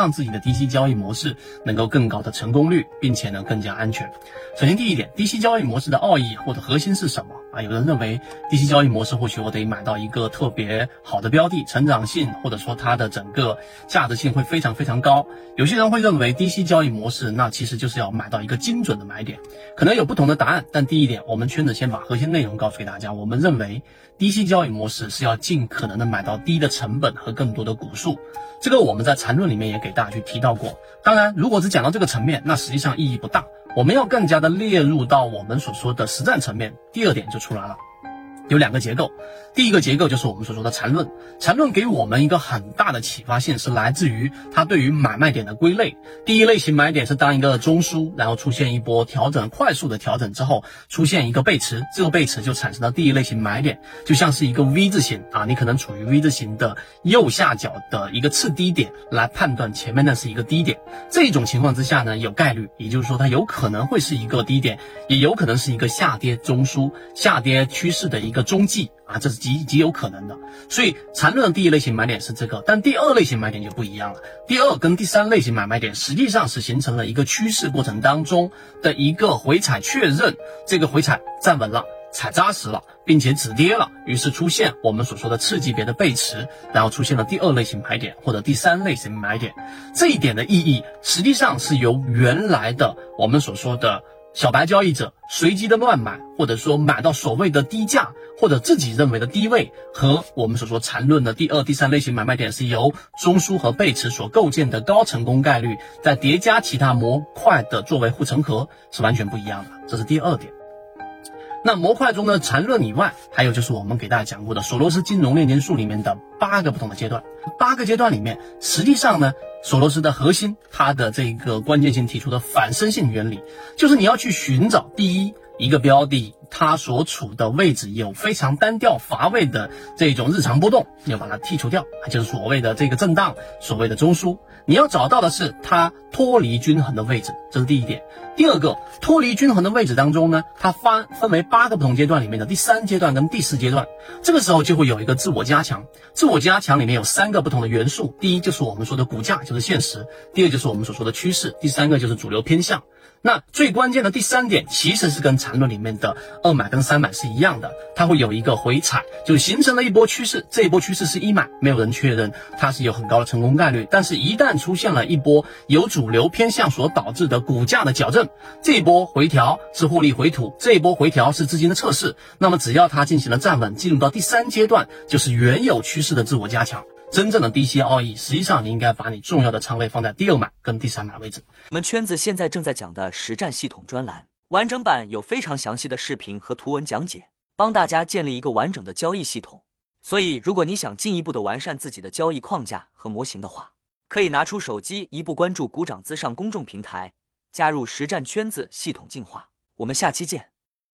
让自己的低息交易模式能够更高的成功率，并且呢更加安全。首先第一点，低息交易模式的奥义或者核心是什么有人认为低息交易模式或许我得买到一个特别好的标的，成长性或者说它的整个价值性会非常非常高。有些人会认为低息交易模式那其实就是要买到一个精准的买点，可能有不同的答案。但第一点，我们圈子先把核心内容告诉给大家。我们认为低息交易模式是要尽可能的买到低的成本和更多的股数。这个我们在缠论里面也给大家去提到过。当然，如果只讲到这个层面，那实际上意义不大。我们要更加的列入到我们所说的实战层面。第二点就出来了。有两个结构，第一个结构就是我们所说的缠论。缠论给我们一个很大的启发性，是来自于它对于买卖点的归类。第一类型买点是当一个中枢，然后出现一波调整，快速的调整之后，出现一个背驰，这个背驰就产生了第一类型买点，就像是一个 V 字形啊，你可能处于 V 字形的右下角的一个次低点，来判断前面那是一个低点。这种情况之下呢，有概率，也就是说它有可能会是一个低点，也有可能是一个下跌中枢、下跌趋势的一个。中继啊，这是极极有可能的，所以缠论的第一类型买点是这个，但第二类型买点就不一样了。第二跟第三类型买卖点实际上是形成了一个趋势过程当中的一个回踩确认，这个回踩站稳了，踩扎实了，并且止跌了，于是出现我们所说的次级别的背驰，然后出现了第二类型买点或者第三类型买点。这一点的意义实际上是由原来的我们所说的。小白交易者随机的乱买，或者说买到所谓的低价，或者自己认为的低位，和我们所说缠论的第二、第三类型买卖点是由中枢和背驰所构建的高成功概率，再叠加其他模块的作为护城河，是完全不一样的。这是第二点。那模块中的缠论以外，还有就是我们给大家讲过的索罗斯金融链接术里面的八个不同的阶段。八个阶段里面，实际上呢，索罗斯的核心，他的这个关键性提出的反身性原理，就是你要去寻找第一一个标的，它所处的位置有非常单调乏味的这种日常波动，要把它剔除掉，就是所谓的这个震荡，所谓的中枢。你要找到的是它脱离均衡的位置，这是第一点。第二个，脱离均衡的位置当中呢，它分分为八个不同阶段里面的第三阶段跟第四阶段，这个时候就会有一个自我加强。自我加强里面有三个不同的元素，第一就是我们说的股价，就是现实；第二就是我们所说的趋势；第三个就是主流偏向。那最关键的第三点，其实是跟缠论里面的二买跟三买是一样的，它会有一个回踩，就形成了一波趋势。这一波趋势是一买，没有人确认它是有很高的成功概率。但是，一旦出现了一波由主流偏向所导致的股价的矫正，这一波回调是获利回吐，这一波回调是资金的测试。那么，只要它进行了站稳，进入到第三阶段，就是原有趋势的自我加强。真正的低息奥义，实际上你应该把你重要的仓位放在第二买跟第三买位置。我们圈子现在正在讲的实战系统专栏完整版有非常详细的视频和图文讲解，帮大家建立一个完整的交易系统。所以，如果你想进一步的完善自己的交易框架和模型的话，可以拿出手机一步关注股掌资上公众平台，加入实战圈子系统进化。我们下期见。